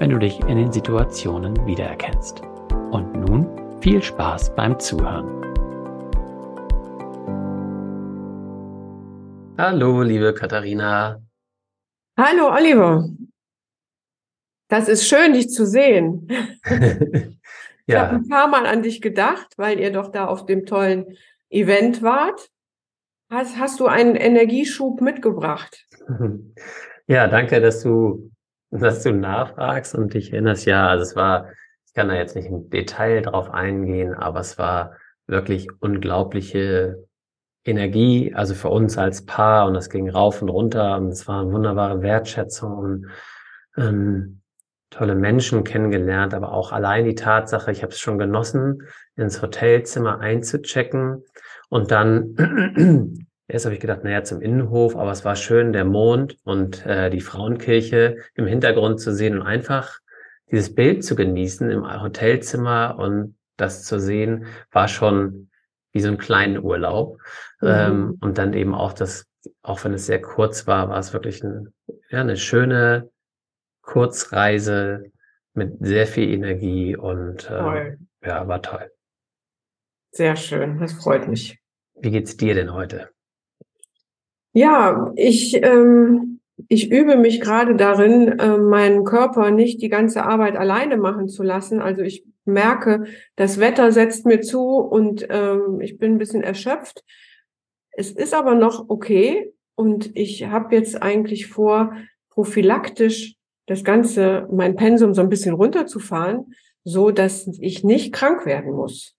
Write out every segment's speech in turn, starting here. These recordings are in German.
wenn du dich in den Situationen wiedererkennst. Und nun viel Spaß beim Zuhören. Hallo, liebe Katharina. Hallo, Oliver. Das ist schön, dich zu sehen. ja. Ich habe ein paar Mal an dich gedacht, weil ihr doch da auf dem tollen Event wart. Hast, hast du einen Energieschub mitgebracht? Ja, danke, dass du dass du nachfragst und dich erinnerst. Ja, also es war, ich kann da jetzt nicht im Detail drauf eingehen, aber es war wirklich unglaubliche Energie, also für uns als Paar und das ging rauf und runter und es war eine wunderbare Wertschätzung und ähm, tolle Menschen kennengelernt, aber auch allein die Tatsache, ich habe es schon genossen, ins Hotelzimmer einzuchecken und dann Erst habe ich gedacht, naja, zum Innenhof, aber es war schön, der Mond und äh, die Frauenkirche im Hintergrund zu sehen und einfach dieses Bild zu genießen im Hotelzimmer und das zu sehen, war schon wie so ein kleinen Urlaub. Mhm. Ähm, und dann eben auch das, auch wenn es sehr kurz war, war es wirklich ein, ja, eine schöne Kurzreise mit sehr viel Energie und äh, ja, war toll. Sehr schön, das freut mich. Wie geht's dir denn heute? Ja, ich, ähm, ich übe mich gerade darin, äh, meinen Körper nicht die ganze Arbeit alleine machen zu lassen. Also ich merke, das Wetter setzt mir zu und ähm, ich bin ein bisschen erschöpft. Es ist aber noch okay und ich habe jetzt eigentlich vor, prophylaktisch das Ganze, mein Pensum so ein bisschen runterzufahren, so dass ich nicht krank werden muss.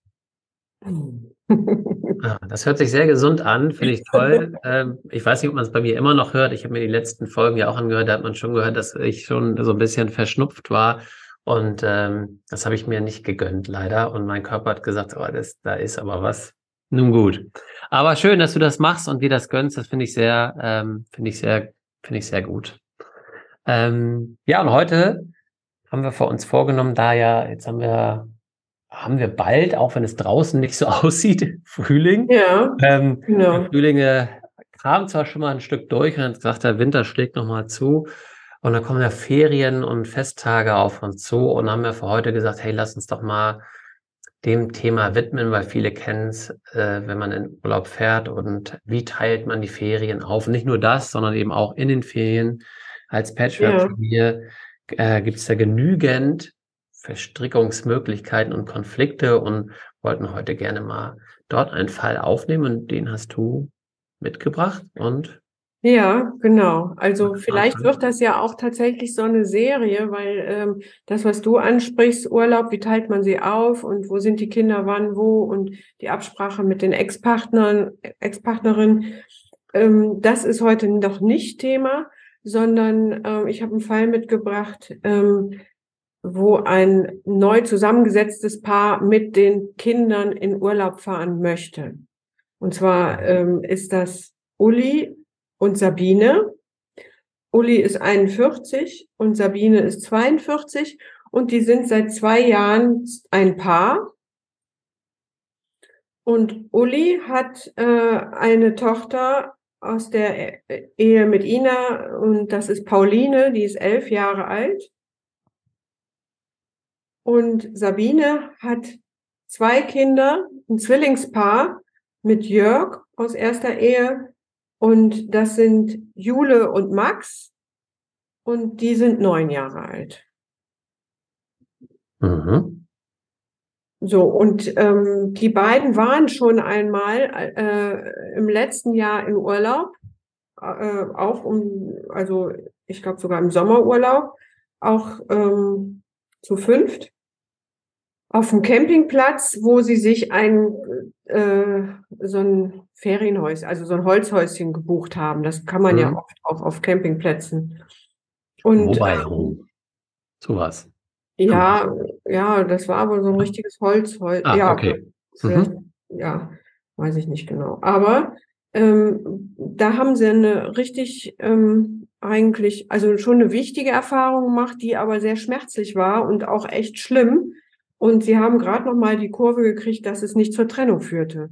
Ah, das hört sich sehr gesund an, finde ich toll. Ähm, ich weiß nicht, ob man es bei mir immer noch hört. Ich habe mir die letzten Folgen ja auch angehört, da hat man schon gehört, dass ich schon so ein bisschen verschnupft war. Und ähm, das habe ich mir nicht gegönnt, leider. Und mein Körper hat gesagt, oh, das, da ist aber was. Nun gut. Aber schön, dass du das machst und dir das gönnst. Das finde ich sehr, ähm, finde ich sehr, finde ich sehr gut. Ähm, ja, und heute haben wir vor uns vorgenommen, da ja, jetzt haben wir haben wir bald, auch wenn es draußen nicht so aussieht, Frühling. Ja. Ähm, genau. Frühling äh, kam zwar schon mal ein Stück durch und hat gesagt, der Winter schlägt nochmal zu. Und dann kommen ja Ferien und Festtage auf uns zu und haben wir für heute gesagt, hey, lass uns doch mal dem Thema widmen, weil viele kennen es, äh, wenn man in Urlaub fährt und wie teilt man die Ferien auf. Nicht nur das, sondern eben auch in den Ferien als Patchwork-Familie ja. äh, gibt es da genügend Verstrickungsmöglichkeiten und Konflikte und wollten heute gerne mal dort einen Fall aufnehmen und den hast du mitgebracht und ja, genau. Also vielleicht wird das ja auch tatsächlich so eine Serie, weil ähm, das, was du ansprichst, Urlaub, wie teilt man sie auf und wo sind die Kinder wann, wo und die Absprache mit den Ex-Partnern, Ex-Partnerinnen, ähm, das ist heute noch nicht Thema. sondern äh, ich habe einen Fall mitgebracht, ähm, wo ein neu zusammengesetztes Paar mit den Kindern in Urlaub fahren möchte. Und zwar ähm, ist das Uli und Sabine. Uli ist 41 und Sabine ist 42 und die sind seit zwei Jahren ein Paar. Und Uli hat äh, eine Tochter aus der Ehe mit Ina und das ist Pauline, die ist elf Jahre alt. Und Sabine hat zwei Kinder, ein Zwillingspaar mit Jörg aus erster Ehe. Und das sind Jule und Max. Und die sind neun Jahre alt. Mhm. So, und ähm, die beiden waren schon einmal äh, im letzten Jahr in Urlaub, äh, auch um, also ich glaube sogar im Sommerurlaub, auch ähm, zu fünft auf dem Campingplatz, wo sie sich ein äh, so ein Ferienhäuschen, also so ein Holzhäuschen gebucht haben. Das kann man mhm. ja oft auch auf Campingplätzen. Und Wobei, ähm, oh, sowas. Ja, ja, das war aber so ein richtiges Holzhäuschen. Ah, ja, okay. Mhm. ja, weiß ich nicht genau. Aber ähm, da haben sie eine richtig ähm, eigentlich, also schon eine wichtige Erfahrung gemacht, die aber sehr schmerzlich war und auch echt schlimm und sie haben gerade noch mal die Kurve gekriegt, dass es nicht zur Trennung führte.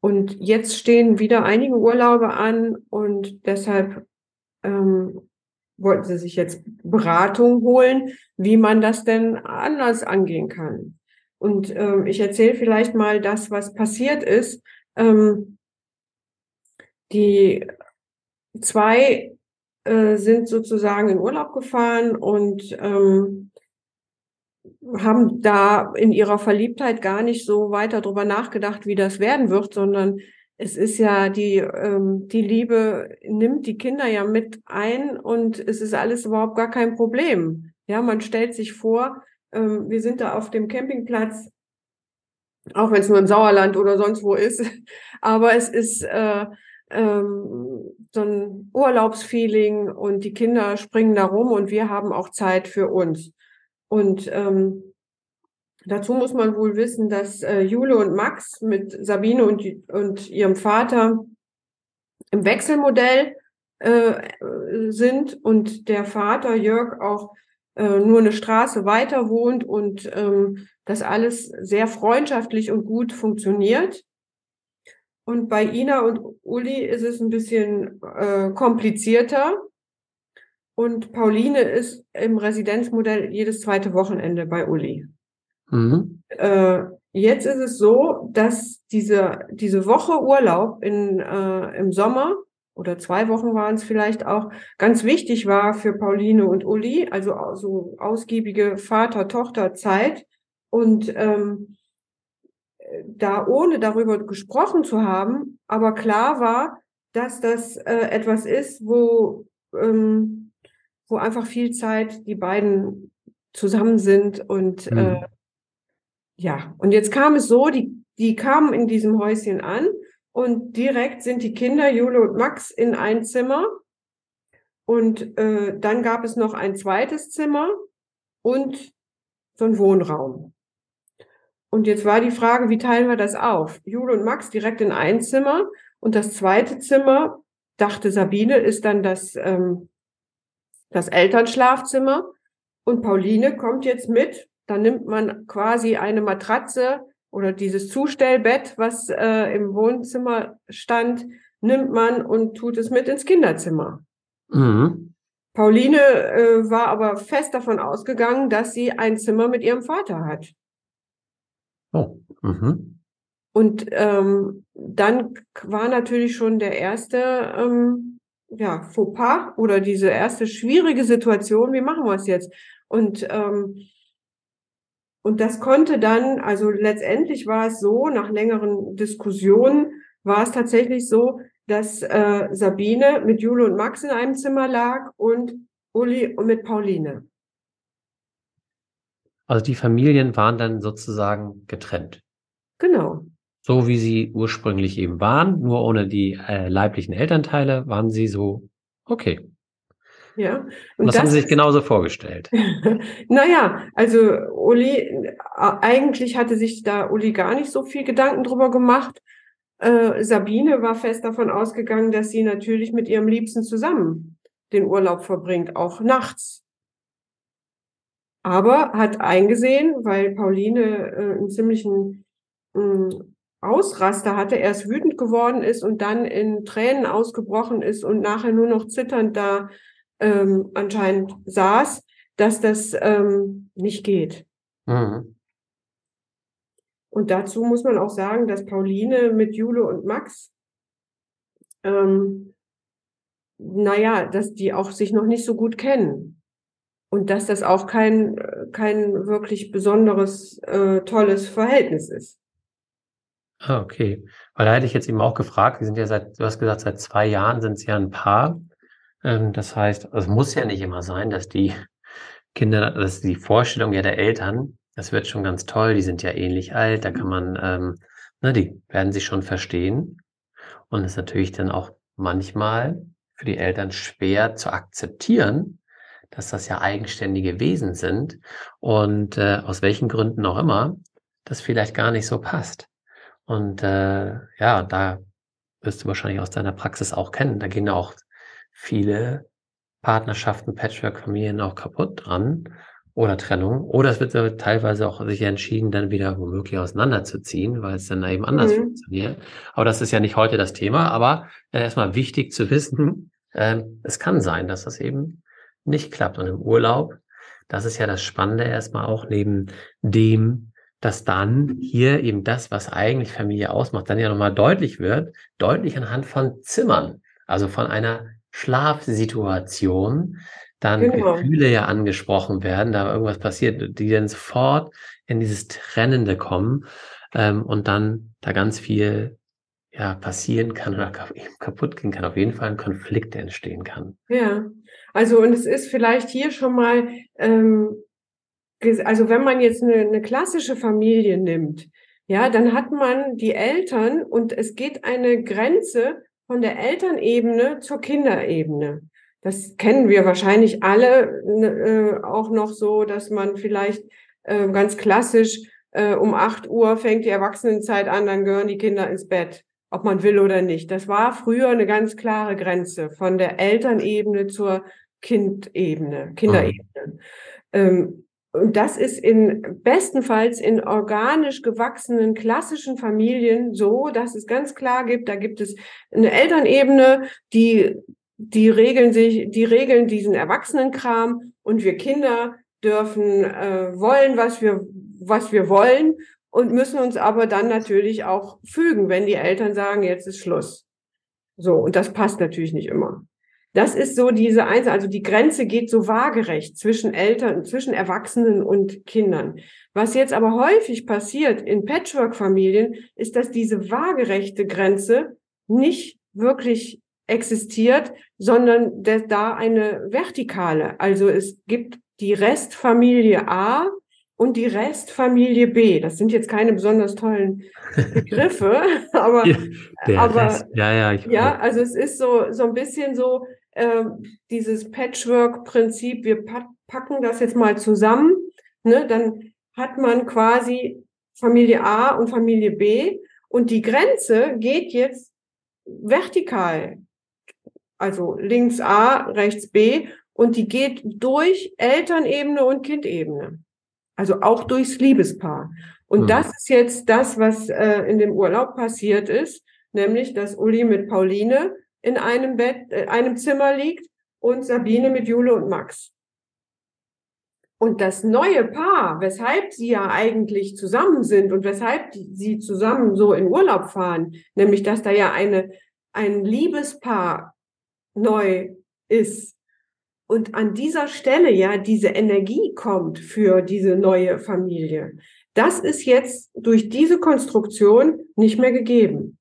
Und jetzt stehen wieder einige Urlaube an und deshalb ähm, wollten sie sich jetzt Beratung holen, wie man das denn anders angehen kann. Und ähm, ich erzähle vielleicht mal das, was passiert ist. Ähm, die zwei äh, sind sozusagen in Urlaub gefahren und ähm, haben da in ihrer Verliebtheit gar nicht so weiter drüber nachgedacht, wie das werden wird, sondern es ist ja die, ähm, die Liebe nimmt die Kinder ja mit ein und es ist alles überhaupt gar kein Problem. Ja, man stellt sich vor, ähm, wir sind da auf dem Campingplatz, auch wenn es nur im Sauerland oder sonst wo ist, aber es ist äh, ähm, so ein Urlaubsfeeling und die Kinder springen da rum und wir haben auch Zeit für uns. Und ähm, dazu muss man wohl wissen, dass äh, Jule und Max mit Sabine und, und ihrem Vater im Wechselmodell äh, sind und der Vater Jörg auch äh, nur eine Straße weiter wohnt und ähm, das alles sehr freundschaftlich und gut funktioniert. Und bei Ina und Uli ist es ein bisschen äh, komplizierter. Und Pauline ist im Residenzmodell jedes zweite Wochenende bei Uli. Mhm. Äh, jetzt ist es so, dass diese, diese Woche Urlaub in, äh, im Sommer oder zwei Wochen waren es vielleicht auch, ganz wichtig war für Pauline und Uli, also so ausgiebige Vater-Tochter-Zeit. Und ähm, da ohne darüber gesprochen zu haben, aber klar war, dass das äh, etwas ist, wo ähm, wo einfach viel Zeit die beiden zusammen sind und mhm. äh, ja, und jetzt kam es so, die, die kamen in diesem Häuschen an und direkt sind die Kinder, Jule und Max, in ein Zimmer. Und äh, dann gab es noch ein zweites Zimmer und so ein Wohnraum. Und jetzt war die Frage, wie teilen wir das auf? Jule und Max direkt in ein Zimmer und das zweite Zimmer, dachte Sabine, ist dann das ähm, das Elternschlafzimmer und Pauline kommt jetzt mit. Dann nimmt man quasi eine Matratze oder dieses Zustellbett, was äh, im Wohnzimmer stand, nimmt man und tut es mit ins Kinderzimmer. Mhm. Pauline äh, war aber fest davon ausgegangen, dass sie ein Zimmer mit ihrem Vater hat. Oh. Mhm. Und ähm, dann war natürlich schon der erste ähm, ja, Fauxpas oder diese erste schwierige Situation, wie machen wir es jetzt? Und, ähm, und das konnte dann, also letztendlich war es so, nach längeren Diskussionen war es tatsächlich so, dass äh, Sabine mit Jule und Max in einem Zimmer lag und Uli mit Pauline. Also die Familien waren dann sozusagen getrennt. Genau so wie sie ursprünglich eben waren, nur ohne die äh, leiblichen Elternteile, waren sie so okay. Ja. Und, und das, das, haben Sie sich genauso vorgestellt. naja, also Uli, äh, eigentlich hatte sich da Uli gar nicht so viel Gedanken drüber gemacht. Äh, Sabine war fest davon ausgegangen, dass sie natürlich mit ihrem Liebsten zusammen den Urlaub verbringt, auch nachts. Aber hat eingesehen, weil Pauline äh, einen ziemlichen äh, Ausraster hatte, erst wütend geworden ist und dann in Tränen ausgebrochen ist und nachher nur noch zitternd da ähm, anscheinend saß, dass das ähm, nicht geht. Mhm. Und dazu muss man auch sagen, dass Pauline mit Jule und Max, ähm, naja, dass die auch sich noch nicht so gut kennen. Und dass das auch kein, kein wirklich besonderes, äh, tolles Verhältnis ist. Ah, okay. Weil da hätte ich jetzt eben auch gefragt, wir sind ja seit, du hast gesagt, seit zwei Jahren sind sie ja ein Paar. Ähm, das heißt, es muss ja nicht immer sein, dass die Kinder, dass die Vorstellung ja der Eltern, das wird schon ganz toll, die sind ja ähnlich alt, da kann man, ähm, na, die werden sich schon verstehen. Und es ist natürlich dann auch manchmal für die Eltern schwer zu akzeptieren, dass das ja eigenständige Wesen sind und äh, aus welchen Gründen auch immer das vielleicht gar nicht so passt. Und äh, ja, da wirst du wahrscheinlich aus deiner Praxis auch kennen. Da gehen auch viele Partnerschaften, Patchwork-Familien auch kaputt dran oder Trennung. Oder es wird teilweise auch sich entschieden, dann wieder womöglich auseinanderzuziehen, weil es dann eben anders mhm. funktioniert. Aber das ist ja nicht heute das Thema. Aber äh, erstmal wichtig zu wissen, äh, es kann sein, dass das eben nicht klappt. Und im Urlaub, das ist ja das Spannende erstmal auch neben dem, dass dann hier eben das, was eigentlich Familie ausmacht, dann ja nochmal deutlich wird, deutlich anhand von Zimmern, also von einer Schlafsituation, dann genau. Gefühle ja angesprochen werden, da irgendwas passiert, die dann sofort in dieses Trennende kommen ähm, und dann da ganz viel ja passieren kann oder kaputt gehen kann, auf jeden Fall ein Konflikt entstehen kann. Ja, also und es ist vielleicht hier schon mal ähm, also wenn man jetzt eine, eine klassische Familie nimmt, ja, dann hat man die Eltern und es geht eine Grenze von der Elternebene zur Kinderebene. Das kennen wir wahrscheinlich alle ne, äh, auch noch so, dass man vielleicht äh, ganz klassisch äh, um acht Uhr fängt die Erwachsenenzeit an, dann gehören die Kinder ins Bett, ob man will oder nicht. Das war früher eine ganz klare Grenze von der Elternebene zur Kindebene, Kinderebene. Mhm. Ähm, und das ist in bestenfalls in organisch gewachsenen klassischen Familien so, dass es ganz klar gibt, da gibt es eine Elternebene, die die regeln sich, die regeln diesen Erwachsenenkram und wir Kinder dürfen äh, wollen, was wir was wir wollen und müssen uns aber dann natürlich auch fügen, wenn die Eltern sagen, jetzt ist Schluss. So und das passt natürlich nicht immer. Das ist so diese eins, also die Grenze geht so waagerecht zwischen Eltern, zwischen Erwachsenen und Kindern. Was jetzt aber häufig passiert in Patchwork-Familien, ist, dass diese waagerechte Grenze nicht wirklich existiert, sondern da eine vertikale. Also es gibt die Restfamilie A und die Restfamilie B. Das sind jetzt keine besonders tollen Begriffe, aber, aber Rest, ja, ja, ich ja, also es ist so, so ein bisschen so, äh, dieses Patchwork-Prinzip, wir packen das jetzt mal zusammen, ne, dann hat man quasi Familie A und Familie B und die Grenze geht jetzt vertikal, also links A, rechts B und die geht durch Elternebene und Kindebene, also auch durchs Liebespaar. Und mhm. das ist jetzt das, was äh, in dem Urlaub passiert ist, nämlich dass Uli mit Pauline in einem Bett, äh, einem Zimmer liegt und Sabine mit Jule und Max. Und das neue Paar, weshalb sie ja eigentlich zusammen sind und weshalb sie zusammen so in Urlaub fahren, nämlich dass da ja eine, ein Liebespaar neu ist und an dieser Stelle ja diese Energie kommt für diese neue Familie. Das ist jetzt durch diese Konstruktion nicht mehr gegeben.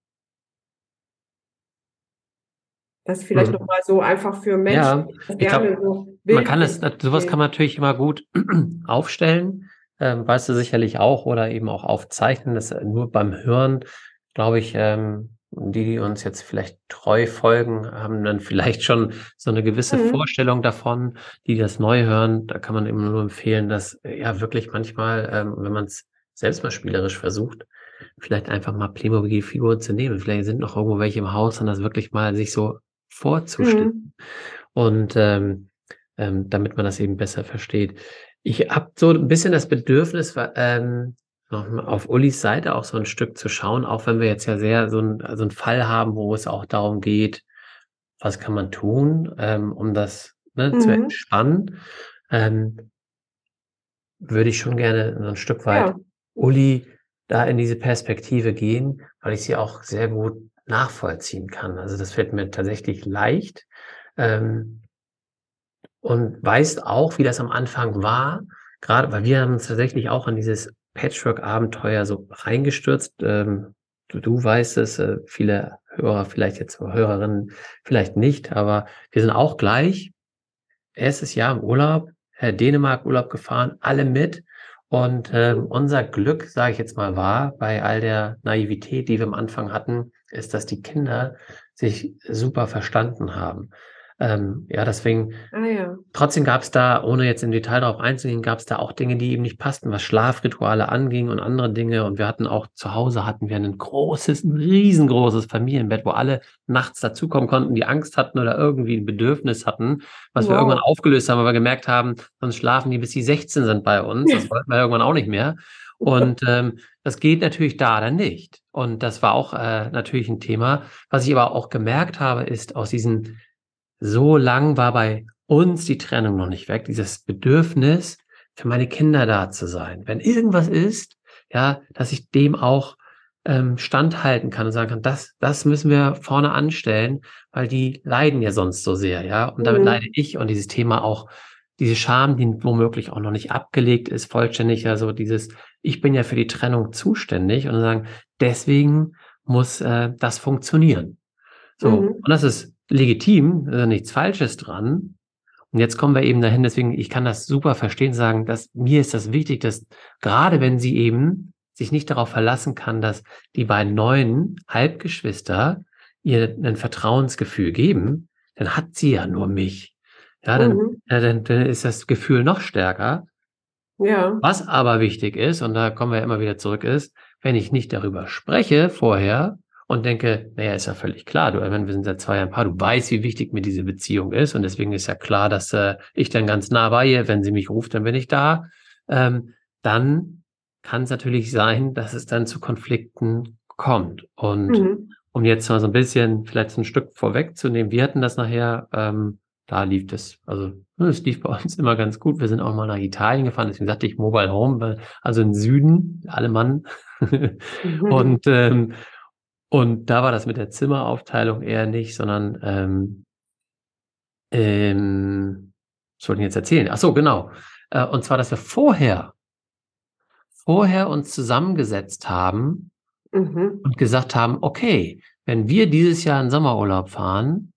Das vielleicht mhm. nochmal so einfach für Menschen. Ja, ich glaube, so man kann es, sowas kann man natürlich immer gut aufstellen, ähm, weißt du sicherlich auch, oder eben auch aufzeichnen. Das nur beim Hören, glaube ich, ähm, die, die uns jetzt vielleicht treu folgen, haben dann vielleicht schon so eine gewisse Mhm. Vorstellung davon, die das neu hören. Da kann man eben nur empfehlen, dass äh, ja wirklich manchmal, ähm, wenn man es selbst mal spielerisch versucht, vielleicht einfach mal Playmobil-Figuren zu nehmen. Vielleicht sind noch irgendwo welche im Haus und das wirklich mal sich so vorzustellen. Und ähm, ähm, damit man das eben besser versteht. Ich habe so ein bisschen das Bedürfnis, ähm, auf Ulis Seite auch so ein Stück zu schauen, auch wenn wir jetzt ja sehr so, ein, so einen Fall haben, wo es auch darum geht, was kann man tun, ähm, um das ne, zu Mhm. entspannen, ähm, würde ich schon gerne so ein Stück weit Ja. Uli da in diese Perspektive gehen, weil ich sie auch sehr gut nachvollziehen kann. Also das fällt mir tatsächlich leicht. Ähm, und weißt auch, wie das am Anfang war, gerade weil wir haben uns tatsächlich auch in dieses Patchwork-Abenteuer so reingestürzt. Ähm, du, du weißt es, äh, viele Hörer, vielleicht jetzt Hörerinnen, vielleicht nicht, aber wir sind auch gleich erstes Jahr im Urlaub, äh, Dänemark Urlaub gefahren, alle mit. Und ähm, unser Glück, sage ich jetzt mal, war bei all der Naivität, die wir am Anfang hatten, ist, dass die Kinder sich super verstanden haben. Ähm, ja, deswegen Ah ja. Trotzdem gab es da, ohne jetzt im Detail darauf einzugehen, gab es da auch Dinge, die eben nicht passten, was Schlafrituale anging und andere Dinge. Und wir hatten auch zu Hause hatten wir ein großes, ein riesengroßes Familienbett, wo alle nachts dazukommen konnten, die Angst hatten oder irgendwie ein Bedürfnis hatten, was wir Wow. irgendwann aufgelöst haben, weil wir gemerkt haben, sonst schlafen die bis sie 16 sind bei uns. Das wollten wir irgendwann auch nicht mehr. Und ähm, das geht natürlich da dann nicht. Und das war auch äh, natürlich ein Thema. Was ich aber auch gemerkt habe, ist aus diesen so lang war bei uns die Trennung noch nicht weg, dieses Bedürfnis, für meine Kinder da zu sein. Wenn irgendwas ist, ja, dass ich dem auch ähm, standhalten kann und sagen kann, das, das müssen wir vorne anstellen, weil die leiden ja sonst so sehr, ja. Und damit Mhm. leide ich und dieses Thema auch, diese Scham, die womöglich auch noch nicht abgelegt ist, vollständig, also dieses, ich bin ja für die Trennung zuständig und sagen, deswegen muss äh, das funktionieren. So, Mhm. und das ist legitim, da ist nichts Falsches dran. Und jetzt kommen wir eben dahin, deswegen, ich kann das super verstehen, sagen, dass mir ist das wichtig, dass gerade wenn sie eben sich nicht darauf verlassen kann, dass die beiden neuen Halbgeschwister ihr ein Vertrauensgefühl geben, dann hat sie ja nur mich. Ja, dann, Mhm. ja, dann, dann ist das Gefühl noch stärker. Ja. Was aber wichtig ist, und da kommen wir immer wieder zurück, ist, wenn ich nicht darüber spreche vorher und denke, naja, ist ja völlig klar, du, wenn wir sind seit zwei Jahren Paar, du weißt, wie wichtig mir diese Beziehung ist und deswegen ist ja klar, dass äh, ich dann ganz nah bei ihr, wenn sie mich ruft, dann bin ich da. Ähm, dann kann es natürlich sein, dass es dann zu Konflikten kommt. Und Mhm. um jetzt mal so ein bisschen vielleicht ein Stück vorwegzunehmen, wir hatten das nachher, ähm, da lief das, also ne, es lief bei uns immer ganz gut. Wir sind auch mal nach Italien gefahren, deswegen sagte ich Mobile Home, also im Süden, alle Mann. Mhm. und, ähm, und da war das mit der Zimmeraufteilung eher nicht, sondern ähm, ähm, was wollte ich jetzt erzählen? Ach so, genau. Äh, und zwar, dass wir vorher, vorher uns zusammengesetzt haben Mhm. und gesagt haben, okay, wenn wir dieses Jahr in Sommerurlaub fahren,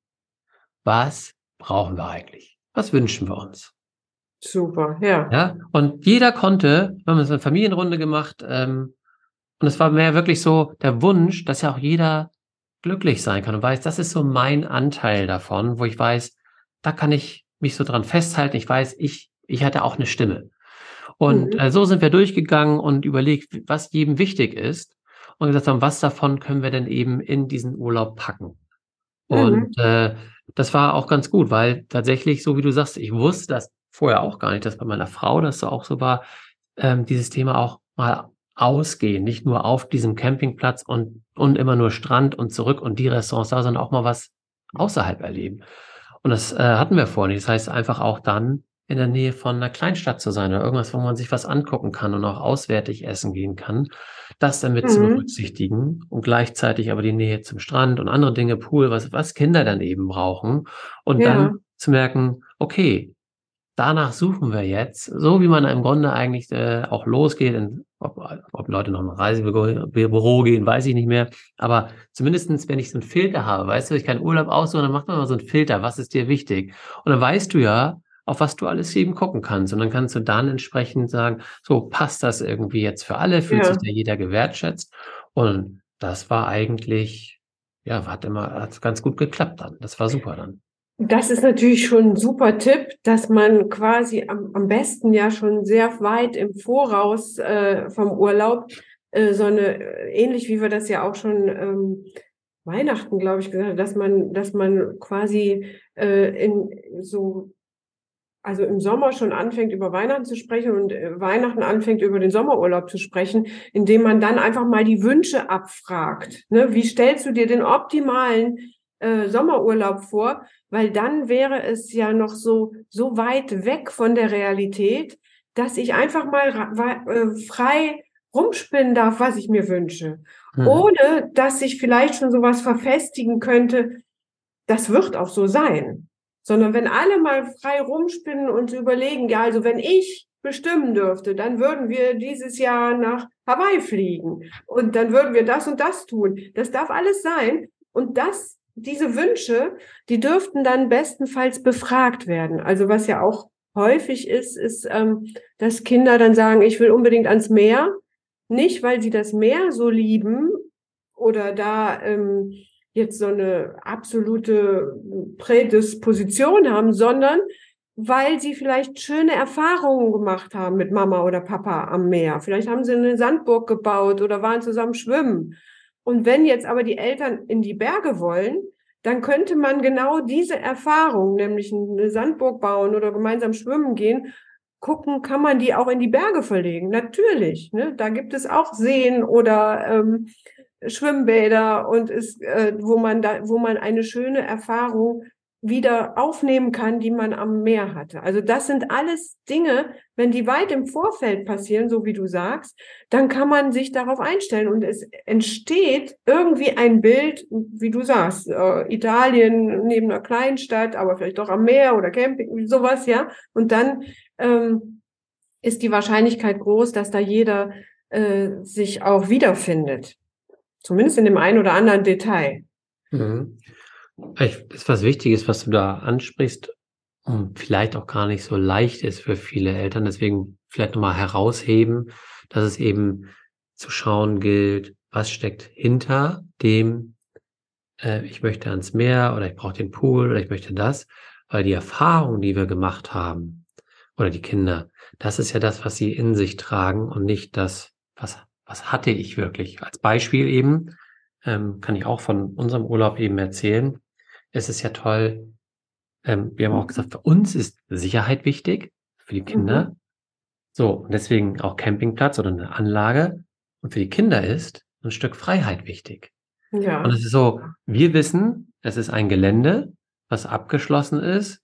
was brauchen wir eigentlich? Was wünschen wir uns? Super, ja. Ja, und jeder konnte, wir haben so eine Familienrunde gemacht, ähm, und es war mehr wirklich so der Wunsch, dass ja auch jeder glücklich sein kann und weiß, das ist so mein Anteil davon, wo ich weiß, da kann ich mich so dran festhalten. Ich weiß, ich, ich hatte auch eine Stimme. Und Mhm. äh, so sind wir durchgegangen und überlegt, was jedem wichtig ist und gesagt haben, was davon können wir denn eben in diesen Urlaub packen. Und äh, das war auch ganz gut, weil tatsächlich, so wie du sagst, ich wusste das vorher auch gar nicht, dass bei meiner Frau das so auch so war, ähm, dieses Thema auch mal ausgehen, nicht nur auf diesem Campingplatz und, und immer nur Strand und zurück und die Restaurants da, sondern auch mal was außerhalb erleben. Und das äh, hatten wir vor nicht. Das heißt, einfach auch dann in der Nähe von einer Kleinstadt zu sein oder irgendwas, wo man sich was angucken kann und auch auswärtig essen gehen kann, das damit zu Mhm. berücksichtigen und gleichzeitig aber die Nähe zum Strand und andere Dinge, Pool, was, was Kinder dann eben brauchen und Ja. dann zu merken, okay, danach suchen wir jetzt, so wie man im Grunde eigentlich äh, auch losgeht, in, ob, ob Leute noch in ein Reisebüro gehen, weiß ich nicht mehr, aber zumindestens, wenn ich so einen Filter habe, weißt du, ich keinen Urlaub aussuche, dann macht man mal so einen Filter, was ist dir wichtig? Und dann weißt du ja, auf was du alles eben gucken kannst. Und dann kannst du dann entsprechend sagen, so passt das irgendwie jetzt für alle, fühlt Ja. sich da jeder gewertschätzt. Und das war eigentlich ja, hat immer hat ganz gut geklappt dann. Das war super dann. Das ist natürlich schon ein super Tipp, dass man quasi am, am besten ja schon sehr weit im Voraus äh, vom Urlaub äh, so eine, ähnlich wie wir das ja auch schon ähm, Weihnachten, glaube ich, gesagt haben, dass man, dass man quasi äh, in so also im Sommer schon anfängt, über Weihnachten zu sprechen und äh, Weihnachten anfängt, über den Sommerurlaub zu sprechen, indem man dann einfach mal die Wünsche abfragt. Ne? Wie stellst du dir den optimalen äh, Sommerurlaub vor? Weil dann wäre es ja noch so, so weit weg von der Realität, dass ich einfach mal äh, frei rumspinnen darf, was ich mir wünsche. Mhm. Ohne, dass sich vielleicht schon sowas verfestigen könnte, das wird auch so sein sondern wenn alle mal frei rumspinnen und überlegen, ja, also wenn ich bestimmen dürfte, dann würden wir dieses Jahr nach Hawaii fliegen und dann würden wir das und das tun. Das darf alles sein und das diese Wünsche, die dürften dann bestenfalls befragt werden. Also was ja auch häufig ist, ist, ähm, dass Kinder dann sagen, ich will unbedingt ans Meer, nicht weil sie das Meer so lieben oder da ähm, jetzt so eine absolute Prädisposition haben, sondern weil sie vielleicht schöne Erfahrungen gemacht haben mit Mama oder Papa am Meer. Vielleicht haben sie eine Sandburg gebaut oder waren zusammen schwimmen. Und wenn jetzt aber die Eltern in die Berge wollen, dann könnte man genau diese Erfahrung, nämlich eine Sandburg bauen oder gemeinsam schwimmen gehen, gucken, kann man die auch in die Berge verlegen? Natürlich. Ne? Da gibt es auch Seen oder ähm, Schwimmbäder und ist, äh, wo man da, wo man eine schöne Erfahrung wieder aufnehmen kann, die man am Meer hatte. Also das sind alles Dinge, wenn die weit im Vorfeld passieren, so wie du sagst, dann kann man sich darauf einstellen und es entsteht irgendwie ein Bild, wie du sagst, äh, Italien neben einer Kleinstadt, aber vielleicht doch am Meer oder Camping, sowas, ja. Und dann ähm, ist die Wahrscheinlichkeit groß, dass da jeder äh, sich auch wiederfindet. Zumindest in dem einen oder anderen Detail. Mhm. Ist was Wichtiges, was du da ansprichst und vielleicht auch gar nicht so leicht ist für viele Eltern. Deswegen vielleicht nochmal herausheben, dass es eben zu schauen gilt, was steckt hinter dem, äh, ich möchte ans Meer oder ich brauche den Pool oder ich möchte das, weil die Erfahrung, die wir gemacht haben, oder die Kinder, das ist ja das, was sie in sich tragen und nicht das, was was hatte ich wirklich? Als Beispiel eben, ähm, kann ich auch von unserem Urlaub eben erzählen. Es ist ja toll, ähm, wir haben auch gesagt, für uns ist Sicherheit wichtig, für die Kinder. Mhm. So, und deswegen auch Campingplatz oder eine Anlage. Und für die Kinder ist ein Stück Freiheit wichtig. Ja. Und es ist so, wir wissen, es ist ein Gelände, was abgeschlossen ist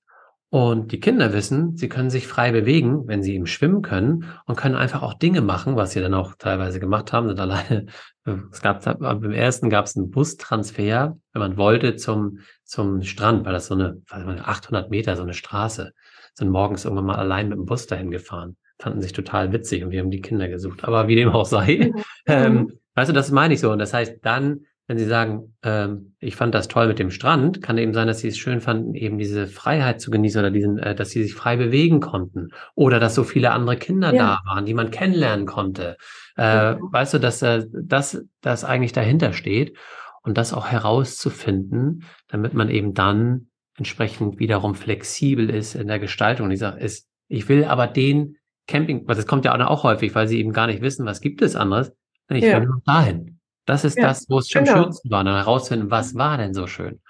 und die Kinder wissen, sie können sich frei bewegen, wenn sie eben schwimmen können und können einfach auch Dinge machen, was sie dann auch teilweise gemacht haben. Und alleine, es gab beim ersten gab es einen Bustransfer, wenn man wollte, zum, zum Strand, weil das so eine, 800 Meter, so eine Straße, sind morgens irgendwann mal allein mit dem Bus dahin gefahren. Fanden sich total witzig und wir haben die Kinder gesucht. Aber wie dem auch sei, mhm. ähm, weißt du, das meine ich so. Und das heißt, dann wenn Sie sagen, ähm, ich fand das toll mit dem Strand, kann eben sein, dass Sie es schön fanden, eben diese Freiheit zu genießen oder diesen, äh, dass Sie sich frei bewegen konnten oder dass so viele andere Kinder ja. da waren, die man kennenlernen konnte. Äh, ja. Weißt du, dass äh, das, das eigentlich dahinter steht und das auch herauszufinden, damit man eben dann entsprechend wiederum flexibel ist in der Gestaltung. Und ich sage, ist, ich will aber den Camping, weil das kommt ja auch häufig, weil sie eben gar nicht wissen, was gibt es anderes. Ich ja. will nur dahin. Das ist ja, das, wo es schon genau. schönsten war, dann herausfinden, was war denn so schön.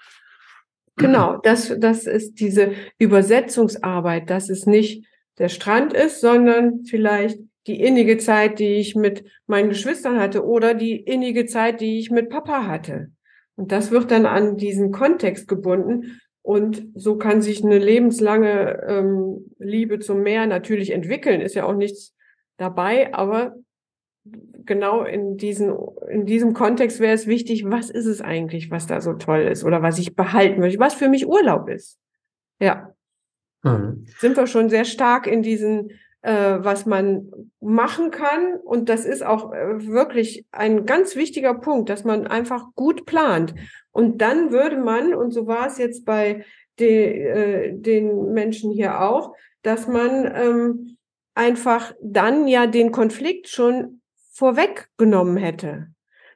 Genau, das, das ist diese Übersetzungsarbeit, dass es nicht der Strand ist, sondern vielleicht die innige Zeit, die ich mit meinen Geschwistern hatte oder die innige Zeit, die ich mit Papa hatte. Und das wird dann an diesen Kontext gebunden. Und so kann sich eine lebenslange ähm, Liebe zum Meer natürlich entwickeln. Ist ja auch nichts dabei, aber genau in, diesen, in diesem Kontext wäre es wichtig, was ist es eigentlich, was da so toll ist oder was ich behalten möchte, was für mich Urlaub ist. Ja. Mhm. Sind wir schon sehr stark in diesen, äh, was man machen kann. Und das ist auch äh, wirklich ein ganz wichtiger Punkt, dass man einfach gut plant. Und dann würde man, und so war es jetzt bei de, äh, den Menschen hier auch, dass man ähm, einfach dann ja den Konflikt schon vorweggenommen hätte.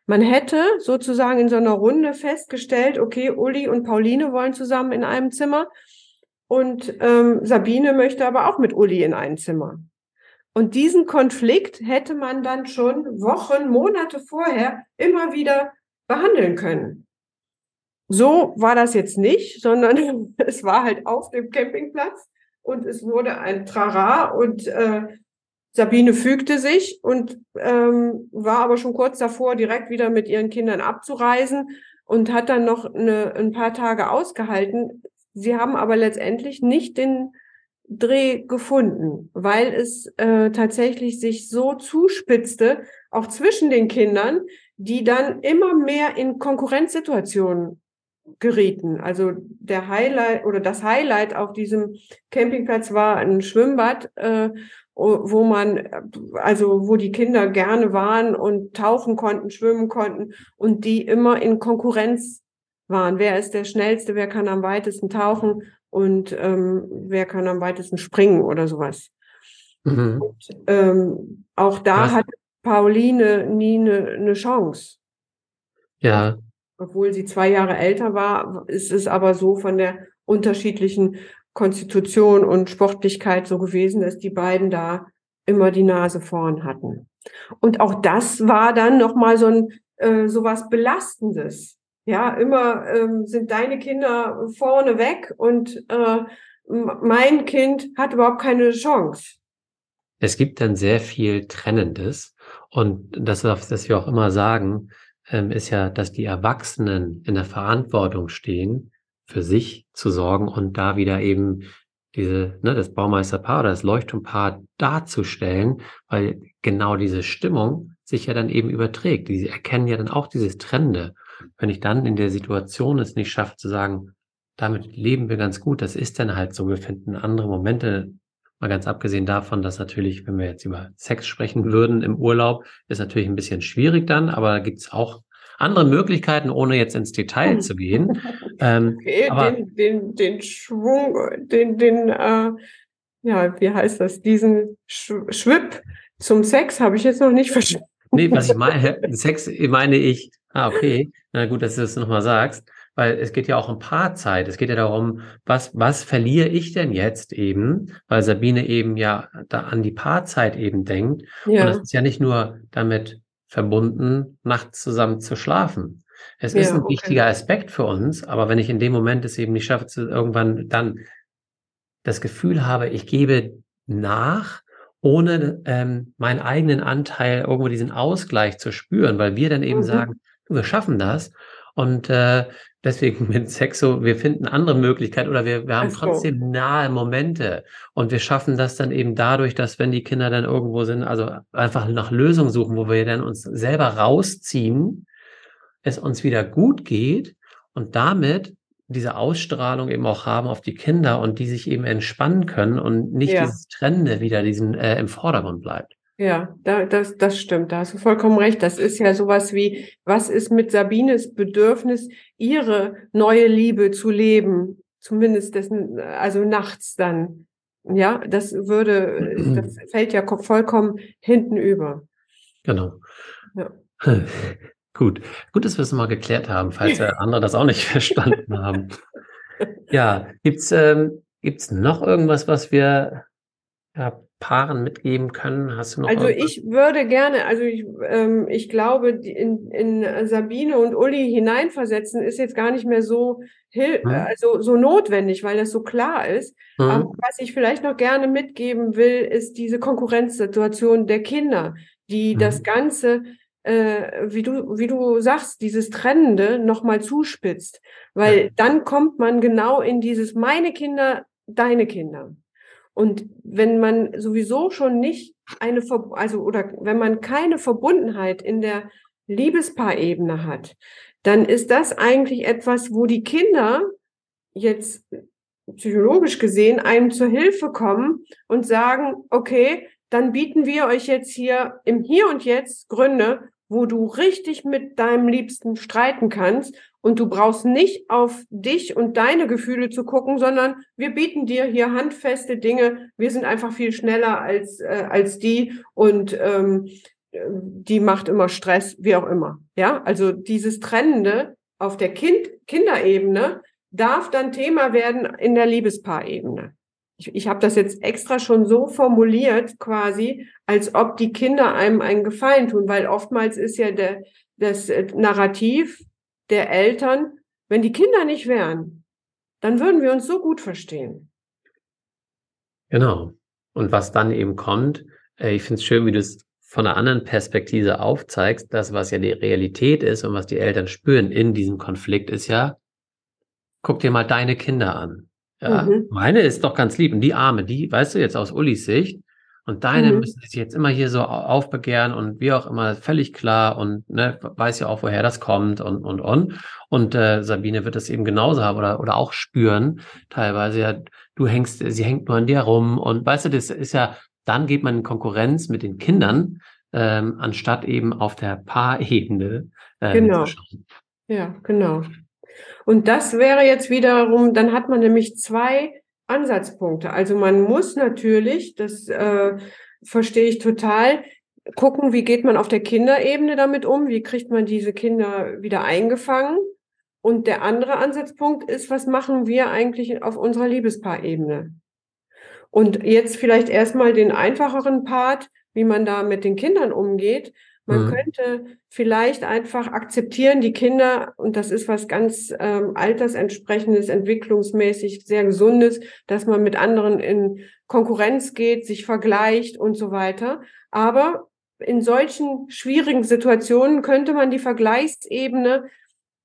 Man hätte sozusagen in so einer Runde festgestellt, okay, Uli und Pauline wollen zusammen in einem Zimmer und ähm, Sabine möchte aber auch mit Uli in ein Zimmer. Und diesen Konflikt hätte man dann schon Wochen, Monate vorher immer wieder behandeln können. So war das jetzt nicht, sondern es war halt auf dem Campingplatz und es wurde ein Trara und äh, Sabine fügte sich und ähm, war aber schon kurz davor, direkt wieder mit ihren Kindern abzureisen und hat dann noch eine, ein paar Tage ausgehalten. Sie haben aber letztendlich nicht den Dreh gefunden, weil es äh, tatsächlich sich so zuspitzte, auch zwischen den Kindern, die dann immer mehr in Konkurrenzsituationen gerieten. Also der Highlight oder das Highlight auf diesem Campingplatz war ein Schwimmbad, äh, wo man, also wo die Kinder gerne waren und tauchen konnten, schwimmen konnten und die immer in Konkurrenz waren. Wer ist der Schnellste, wer kann am weitesten tauchen und ähm, wer kann am weitesten springen oder sowas. Mhm. Und, ähm, auch da Was? hat Pauline nie eine, eine Chance. Ja. Obwohl sie zwei Jahre älter war, ist es aber so von der unterschiedlichen Konstitution und Sportlichkeit so gewesen, dass die beiden da immer die Nase vorn hatten. Und auch das war dann nochmal so ein äh, so was Belastendes. Ja, immer ähm, sind deine Kinder vorne weg und äh, mein Kind hat überhaupt keine Chance. Es gibt dann sehr viel Trennendes und das, was wir auch immer sagen, ähm, ist ja, dass die Erwachsenen in der Verantwortung stehen, für sich zu sorgen und da wieder eben diese, ne, das Baumeisterpaar oder das Leuchtturmpaar darzustellen, weil genau diese Stimmung sich ja dann eben überträgt. Die erkennen ja dann auch dieses Trennende. Wenn ich dann in der Situation es nicht schaffe zu sagen, damit leben wir ganz gut, das ist dann halt so, wir finden andere Momente, mal ganz abgesehen davon, dass natürlich, wenn wir jetzt über Sex sprechen würden im Urlaub, ist natürlich ein bisschen schwierig dann, aber da gibt's auch andere Möglichkeiten, ohne jetzt ins Detail hm. zu gehen. Ähm, okay, aber, den, den, den Schwung, den, den, äh, ja, wie heißt das, diesen Sch Schwipp zum Sex habe ich jetzt noch nicht verstanden. Nee, was ich meine, Sex meine ich, ah, okay, na gut, dass du das nochmal sagst, weil es geht ja auch um Paarzeit. Es geht ja darum, was, was verliere ich denn jetzt eben, weil Sabine eben ja da an die Paarzeit eben denkt. Ja. Und es ist ja nicht nur damit verbunden, nachts zusammen zu schlafen. Es ja, ist ein okay. wichtiger Aspekt für uns, aber wenn ich in dem Moment es eben nicht schaffe, zu irgendwann dann das Gefühl habe, ich gebe nach, ohne ähm, meinen eigenen Anteil irgendwo diesen Ausgleich zu spüren, weil wir dann eben mhm. sagen, wir schaffen das und äh, deswegen mit Sex so, wir finden andere Möglichkeiten oder wir, wir haben so. trotzdem nahe Momente und wir schaffen das dann eben dadurch, dass wenn die Kinder dann irgendwo sind, also einfach nach Lösungen suchen, wo wir dann uns selber rausziehen, es uns wieder gut geht und damit diese Ausstrahlung eben auch haben auf die Kinder und die sich eben entspannen können und nicht ja. dieses Trennende wieder diesen äh, im Vordergrund bleibt. Ja, da, das, das stimmt. Da hast du vollkommen recht. Das ist ja sowas wie, was ist mit Sabines Bedürfnis, ihre neue Liebe zu leben? Zumindest dessen, also nachts dann. Ja, das würde, das fällt ja vollkommen hinten über. Genau. Ja. Gut. Gut, dass wir es mal geklärt haben, falls andere das auch nicht verstanden haben. Ja, gibt's ähm, gibt's noch irgendwas, was wir ja, Paaren mitgeben können? Hast du noch also irgendwas? ich würde gerne, also ich, ähm, ich glaube, in, in Sabine und Uli hineinversetzen ist jetzt gar nicht mehr so hil mhm. also so notwendig, weil das so klar ist. Mhm. Aber was ich vielleicht noch gerne mitgeben will, ist diese Konkurrenzsituation der Kinder, die mhm. das Ganze äh, wie du, wie du sagst, dieses Trennende nochmal zuspitzt. Weil ja. dann kommt man genau in dieses meine Kinder, deine Kinder. Und wenn man sowieso schon nicht eine, also oder wenn man keine Verbundenheit in der Liebespaarebene hat, dann ist das eigentlich etwas, wo die Kinder jetzt psychologisch gesehen einem zur Hilfe kommen und sagen, okay, dann bieten wir euch jetzt hier im Hier und Jetzt Gründe, wo du richtig mit deinem Liebsten streiten kannst und du brauchst nicht auf dich und deine Gefühle zu gucken, sondern wir bieten dir hier handfeste Dinge. Wir sind einfach viel schneller als, äh, als die und ähm, die macht immer Stress, wie auch immer. Ja, also dieses Trennende auf der kind Kinderebene darf dann Thema werden in der Liebespaarebene. Ich, ich habe das jetzt extra schon so formuliert, quasi, als ob die Kinder einem einen Gefallen tun, weil oftmals ist ja der, das Narrativ der Eltern, wenn die Kinder nicht wären, dann würden wir uns so gut verstehen. Genau. Und was dann eben kommt, äh, ich finde es schön, wie du es von einer anderen Perspektive aufzeigst, das, was ja die Realität ist und was die Eltern spüren in diesem Konflikt, ist ja, guck dir mal deine Kinder an. Ja, mhm. meine ist doch ganz lieb. Und die Arme, die, weißt du, jetzt aus Ulis Sicht, und deine mhm. müssen sich jetzt immer hier so aufbegehren und wie auch immer, völlig klar und ne, weiß ja auch, woher das kommt und, und, und. Und äh, Sabine wird das eben genauso haben oder, oder auch spüren, teilweise ja, du hängst, sie hängt nur an dir rum und weißt du, das ist ja dann geht man in Konkurrenz mit den Kindern, ähm, anstatt eben auf der Paarebene äh, genau. zu schauen. Ja, genau. Und das wäre jetzt wiederum, dann hat man nämlich zwei Ansatzpunkte. Also man muss natürlich, das äh, verstehe ich total, gucken, wie geht man auf der Kinderebene damit um, wie kriegt man diese Kinder wieder eingefangen. Und der andere Ansatzpunkt ist, was machen wir eigentlich auf unserer Liebespaarebene? Und jetzt vielleicht erstmal den einfacheren Part, wie man da mit den Kindern umgeht. Man mhm. könnte vielleicht einfach akzeptieren, die Kinder, und das ist was ganz ähm, altersentsprechendes, entwicklungsmäßig sehr gesundes, dass man mit anderen in Konkurrenz geht, sich vergleicht und so weiter. Aber in solchen schwierigen Situationen könnte man die Vergleichsebene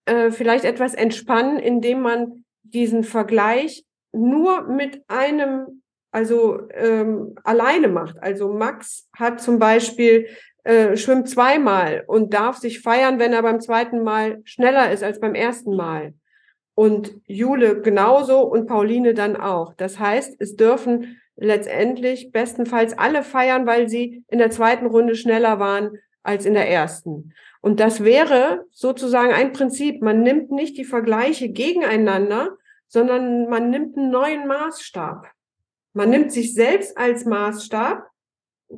äh, vielleicht etwas entspannen, indem man diesen Vergleich nur mit einem also ähm, alleine macht. Also Max hat zum Beispiel äh, schwimmt zweimal und darf sich feiern, wenn er beim zweiten Mal schneller ist als beim ersten Mal. Und Jule genauso und Pauline dann auch. Das heißt, es dürfen letztendlich bestenfalls alle feiern, weil sie in der zweiten Runde schneller waren als in der ersten. Und das wäre sozusagen ein Prinzip. Man nimmt nicht die Vergleiche gegeneinander, sondern man nimmt einen neuen Maßstab. Man nimmt sich selbst als Maßstab.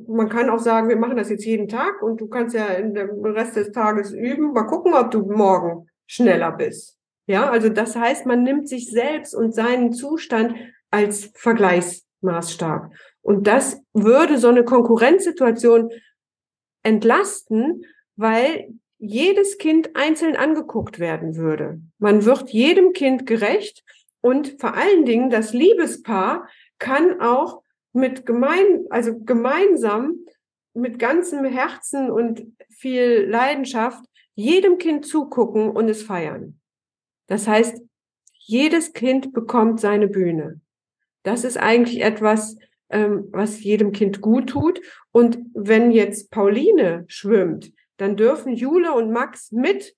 Man kann auch sagen, wir machen das jetzt jeden Tag und du kannst ja dem Rest des Tages üben. Mal gucken, ob du morgen schneller bist. Ja, also das heißt, man nimmt sich selbst und seinen Zustand als Vergleichsmaßstab. Und das würde so eine Konkurrenzsituation entlasten, weil jedes Kind einzeln angeguckt werden würde. Man wird jedem Kind gerecht und vor allen Dingen das Liebespaar kann auch mit gemein, also gemeinsam mit ganzem Herzen und viel Leidenschaft jedem Kind zugucken und es feiern. Das heißt, jedes Kind bekommt seine Bühne. Das ist eigentlich etwas, ähm, was jedem Kind gut tut. Und wenn jetzt Pauline schwimmt, dann dürfen Jule und Max mit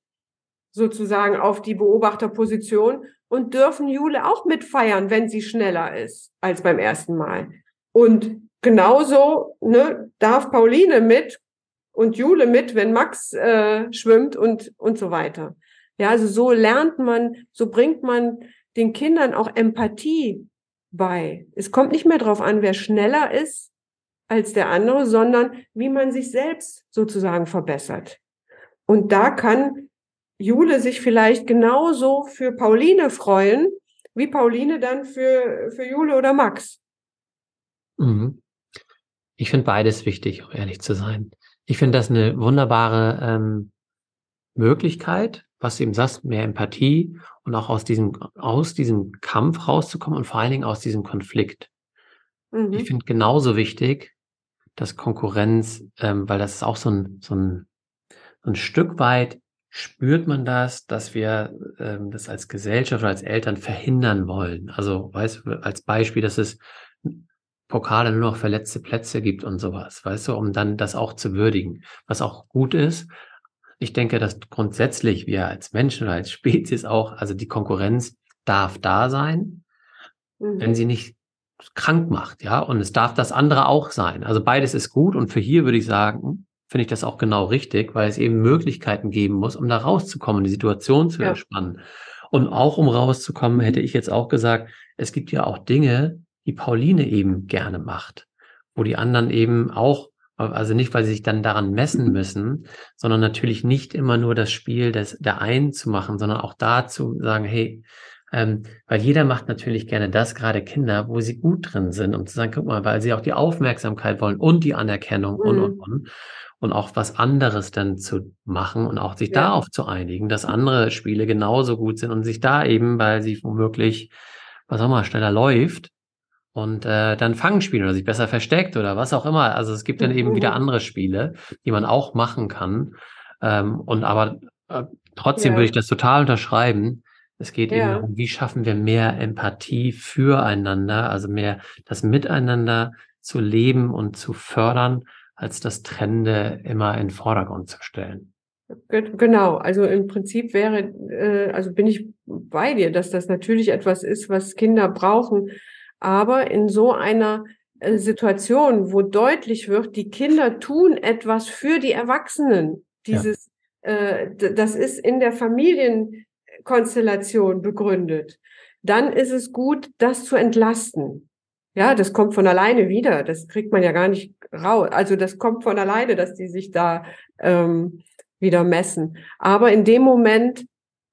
sozusagen auf die Beobachterposition und dürfen Jule auch mitfeiern, wenn sie schneller ist als beim ersten Mal. Und genauso ne, darf Pauline mit und Jule mit, wenn Max äh, schwimmt und, und so weiter. Ja, also so lernt man, so bringt man den Kindern auch Empathie bei. Es kommt nicht mehr darauf an, wer schneller ist als der andere, sondern wie man sich selbst sozusagen verbessert. Und da kann Jule sich vielleicht genauso für Pauline freuen, wie Pauline dann für, für Jule oder Max. Mhm. Ich finde beides wichtig, um ehrlich zu sein. Ich finde das eine wunderbare ähm, Möglichkeit, was du eben sagst, mehr Empathie und auch aus diesem, aus diesem Kampf rauszukommen und vor allen Dingen aus diesem Konflikt. Mhm. Ich finde genauso wichtig, dass Konkurrenz, ähm, weil das ist auch so ein, so ein, so ein Stück weit spürt man das, dass wir ähm, das als Gesellschaft oder als Eltern verhindern wollen. Also, weißt du, als Beispiel, dass es Pokale nur noch verletzte Plätze gibt und sowas, weißt du, um dann das auch zu würdigen, was auch gut ist. Ich denke, dass grundsätzlich wir als Menschen oder als Spezies auch, also die Konkurrenz darf da sein, mhm. wenn sie nicht krank macht, ja, und es darf das andere auch sein. Also beides ist gut und für hier würde ich sagen, finde ich das auch genau richtig, weil es eben Möglichkeiten geben muss, um da rauszukommen, die Situation zu ja. entspannen. Und auch um rauszukommen, hätte ich jetzt auch gesagt, es gibt ja auch Dinge, die Pauline eben gerne macht, wo die anderen eben auch Also nicht, weil sie sich dann daran messen müssen, sondern natürlich nicht immer nur das Spiel des, der einen zu machen, sondern auch dazu sagen, hey, ähm, weil jeder macht natürlich gerne das, gerade Kinder, wo sie gut drin sind, um zu sagen, guck mal, weil sie auch die Aufmerksamkeit wollen und die Anerkennung mhm. und, und, und. Und auch was anderes dann zu machen und auch sich ja. darauf zu einigen, dass andere Spiele genauso gut sind und sich da eben, weil sie womöglich, was auch mal, schneller läuft, und äh, dann Fangen spielen oder sich besser versteckt oder was auch immer. Also es gibt dann eben wieder andere Spiele, die man auch machen kann. Ähm, und aber äh, trotzdem ja. würde ich das total unterschreiben, es geht ja. eben darum, wie schaffen wir mehr Empathie füreinander, also mehr das Miteinander zu leben und zu fördern, als das Trennende immer in den Vordergrund zu stellen. Genau, also im Prinzip wäre, äh, also bin ich bei dir, dass das natürlich etwas ist, was Kinder brauchen. Aber in so einer äh, Situation, wo deutlich wird, die Kinder tun etwas für die Erwachsenen, dieses, ja. äh, das ist in der Familien, Konstellation begründet, dann ist es gut, das zu entlasten. Ja, das kommt von alleine wieder. Das kriegt man ja gar nicht raus. Also das kommt von alleine, dass die sich da ähm, wieder messen. Aber in dem Moment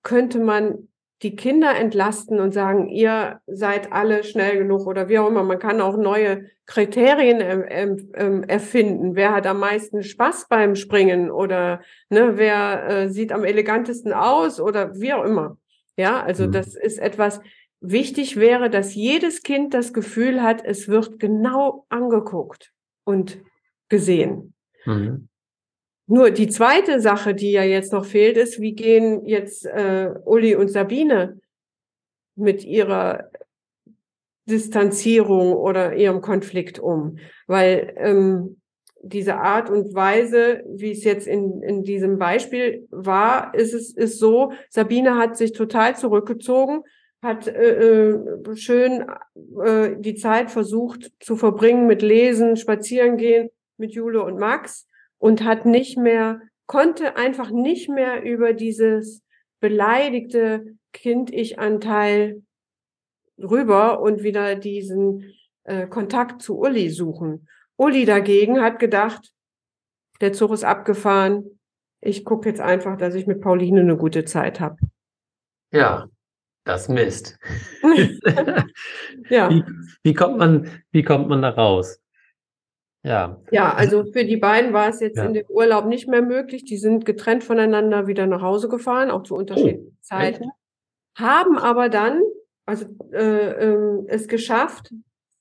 könnte man die Kinder entlasten und sagen, ihr seid alle schnell genug oder wie auch immer. Man kann auch neue Kriterien ähm, erfinden. Wer hat am meisten Spaß beim Springen oder ne, wer äh, sieht am elegantesten aus oder wie auch immer. Ja, also mhm. das ist etwas, wichtig wäre, dass jedes Kind das Gefühl hat, es wird genau angeguckt und gesehen. Mhm. Nur die zweite Sache, die ja jetzt noch fehlt, ist, wie gehen jetzt äh, Uli und Sabine mit ihrer Distanzierung oder ihrem Konflikt um? Weil ähm, diese Art und Weise, wie es jetzt in, in diesem Beispiel war, ist es ist so, Sabine hat sich total zurückgezogen, hat äh, äh schön äh, die Zeit versucht zu verbringen mit Lesen, Spazierengehen mit Jule und Max und hat nicht mehr, konnte einfach nicht mehr über dieses beleidigte Kind-Ich-Anteil rüber und wieder diesen äh, Kontakt zu Uli suchen. Uli dagegen hat gedacht, der Zug ist abgefahren. Ich gucke jetzt einfach, dass ich mit Pauline eine gute Zeit habe. Ja, das Mist. ja. Wie, wie, kommt man, wie kommt man da raus? Ja. Ja, also für die beiden war es jetzt ja. in dem Urlaub nicht mehr möglich. Die sind getrennt voneinander wieder nach Hause gefahren, auch zu unterschiedlichen oh, Zeiten. Echt? Haben aber dann, also äh, äh, es geschafft,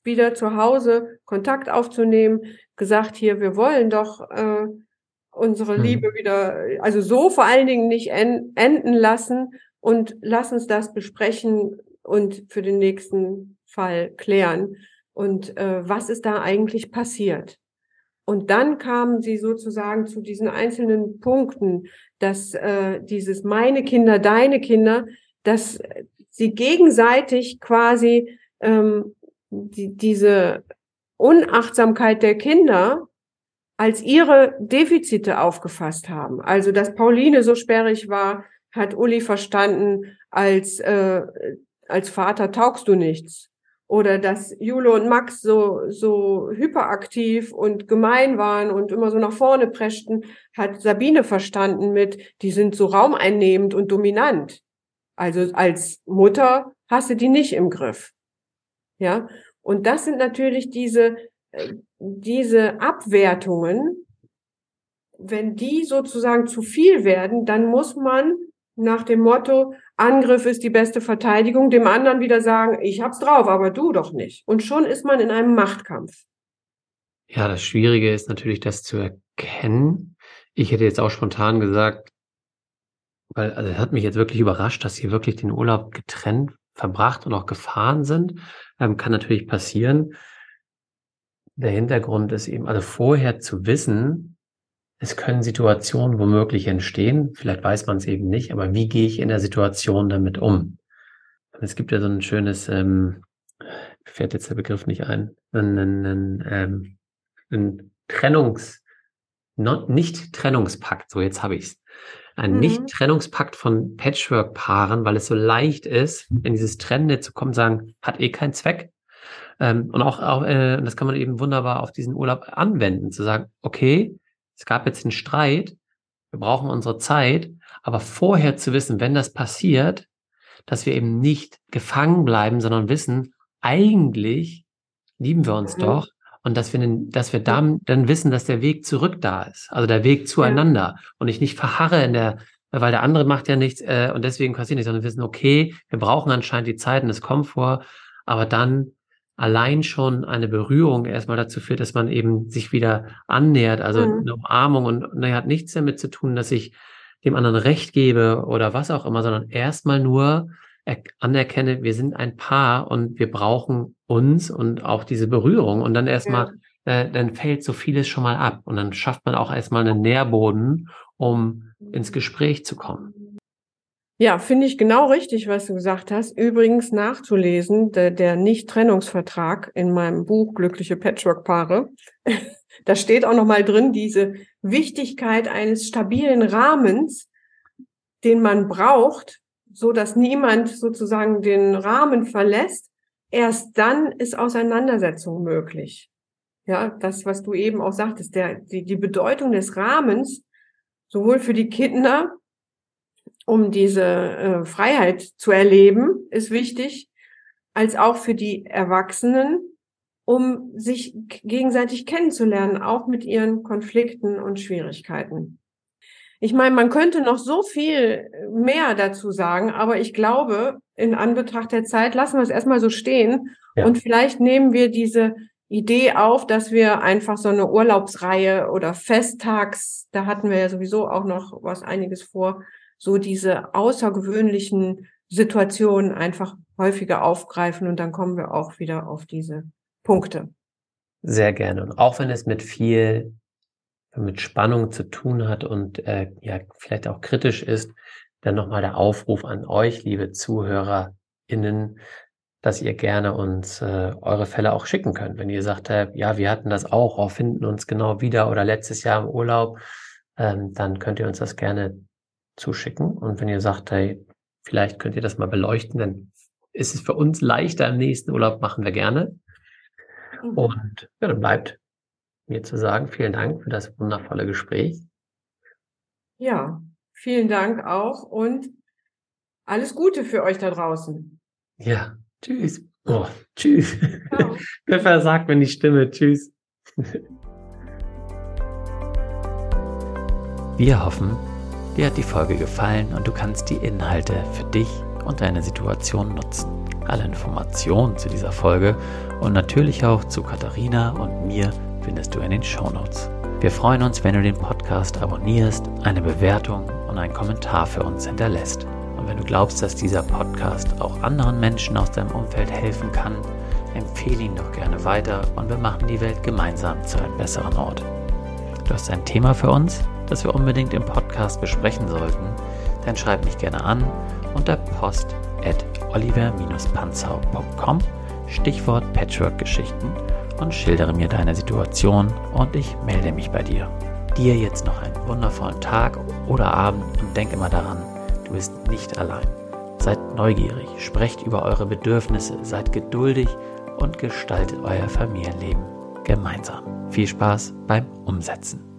wieder zu Hause Kontakt aufzunehmen, gesagt, hier, wir wollen doch äh, unsere hm. Liebe wieder, also so vor allen Dingen nicht en enden lassen und lass uns das besprechen und für den nächsten Fall klären und äh, was ist da eigentlich passiert. Und dann kamen sie sozusagen zu diesen einzelnen Punkten, dass äh, dieses meine Kinder, deine Kinder, dass sie gegenseitig quasi ähm, die, diese Unachtsamkeit der Kinder als ihre Defizite aufgefasst haben. Also, dass Pauline so sperrig war, hat Uli verstanden, als, äh, als Vater taugst du nichts oder dass Jule und Max so, so hyperaktiv und gemein waren und immer so nach vorne preschten, hat Sabine verstanden mit, die sind so raumeinnehmend und dominant. Also als Mutter hast du die nicht im Griff. Ja. Und das sind natürlich diese, äh, diese Abwertungen. Wenn die sozusagen zu viel werden, dann muss man nach dem Motto, Angriff ist die beste Verteidigung, dem anderen wieder sagen, ich hab's drauf, aber du doch nicht. Und schon ist man in einem Machtkampf. Ja, das Schwierige ist natürlich, das zu erkennen. Ich hätte jetzt auch spontan gesagt, weil also es hat mich jetzt wirklich überrascht, dass sie wirklich den Urlaub getrennt verbracht und auch gefahren sind. Ähm, kann natürlich passieren. Der Hintergrund ist eben, also vorher zu wissen, es können Situationen womöglich entstehen, vielleicht weiß man es eben nicht, aber wie gehe ich in der Situation damit um? Es gibt ja so ein schönes, ähm, fährt jetzt der Begriff nicht ein, ein, ein, ähm, ein Trennungs, nicht Trennungspakt, so jetzt habe ich es. Ein mhm. Nicht-Trennungspakt von Patchwork-Paaren, weil es so leicht ist, in dieses Trennende zu kommen, sagen, hat eh keinen Zweck. Ähm, und auch, auch äh, das kann man eben wunderbar auf diesen Urlaub anwenden, zu sagen, okay, es gab jetzt einen Streit, wir brauchen unsere Zeit, aber vorher zu wissen, wenn das passiert, dass wir eben nicht gefangen bleiben, sondern wissen, eigentlich lieben wir uns mhm. doch. Und dass wir, dass wir dann, dann wissen, dass der Weg zurück da ist, also der Weg zueinander. Ja. und ich nicht verharre in der, weil der andere macht ja nichts äh, und deswegen passiert nichts, sondern wir wissen, okay, wir brauchen anscheinend die Zeit und es kommt vor, aber dann allein schon eine Berührung erstmal dazu führt, dass man eben sich wieder annähert, also mhm. eine Umarmung und naja, hat nichts damit zu tun, dass ich dem anderen Recht gebe oder was auch immer, sondern erstmal nur anerkenne, wir sind ein Paar und wir brauchen uns und auch diese Berührung und dann erstmal, ja. äh, dann fällt so vieles schon mal ab und dann schafft man auch erstmal einen Nährboden, um ins Gespräch zu kommen. Ja, finde ich genau richtig, was du gesagt hast. Übrigens nachzulesen, der, der Nicht-Trennungsvertrag in meinem Buch Glückliche Patchwork-Paare. da steht auch nochmal drin, diese Wichtigkeit eines stabilen Rahmens, den man braucht, so dass niemand sozusagen den Rahmen verlässt. Erst dann ist Auseinandersetzung möglich. Ja, das, was du eben auch sagtest, der, die, die Bedeutung des Rahmens, sowohl für die Kinder um diese äh, Freiheit zu erleben, ist wichtig, als auch für die Erwachsenen, um sich gegenseitig kennenzulernen, auch mit ihren Konflikten und Schwierigkeiten. Ich meine, man könnte noch so viel mehr dazu sagen, aber ich glaube, in Anbetracht der Zeit lassen wir es erstmal so stehen ja. und vielleicht nehmen wir diese Idee auf, dass wir einfach so eine Urlaubsreihe oder Festtags, da hatten wir ja sowieso auch noch was einiges vor, so diese außergewöhnlichen Situationen einfach häufiger aufgreifen und dann kommen wir auch wieder auf diese Punkte. Sehr gerne. Und auch wenn es mit viel mit Spannung zu tun hat und äh, ja vielleicht auch kritisch ist, dann nochmal der Aufruf an euch, liebe ZuhörerInnen, dass ihr gerne uns äh, eure Fälle auch schicken könnt. Wenn ihr sagt, äh, ja, wir hatten das auch, auch finden uns genau wieder oder letztes Jahr im Urlaub, ähm, dann könnt ihr uns das gerne zuschicken. Und wenn ihr sagt, hey, vielleicht könnt ihr das mal beleuchten, dann ist es für uns leichter im nächsten Urlaub, machen wir gerne. Mhm. Und ja, dann bleibt mir zu sagen, vielen Dank für das wundervolle Gespräch. Ja, vielen Dank auch und alles Gute für euch da draußen. Ja, tschüss. Oh, tschüss. Wer versagt mir die Stimme? Tschüss. Wir hoffen, Dir hat die Folge gefallen und du kannst die Inhalte für dich und deine Situation nutzen. Alle Informationen zu dieser Folge und natürlich auch zu Katharina und mir findest du in den Show Notes. Wir freuen uns, wenn du den Podcast abonnierst, eine Bewertung und einen Kommentar für uns hinterlässt. Und wenn du glaubst, dass dieser Podcast auch anderen Menschen aus deinem Umfeld helfen kann, empfehle ihn doch gerne weiter und wir machen die Welt gemeinsam zu einem besseren Ort. Du hast ein Thema für uns? Das wir unbedingt im Podcast besprechen sollten, dann schreib mich gerne an unter post at oliver-panzau.com Stichwort Patchwork-Geschichten und schildere mir deine Situation und ich melde mich bei dir. Dir jetzt noch einen wundervollen Tag oder Abend und denk immer daran, du bist nicht allein. Seid neugierig, sprecht über eure Bedürfnisse, seid geduldig und gestaltet euer Familienleben gemeinsam. Viel Spaß beim Umsetzen.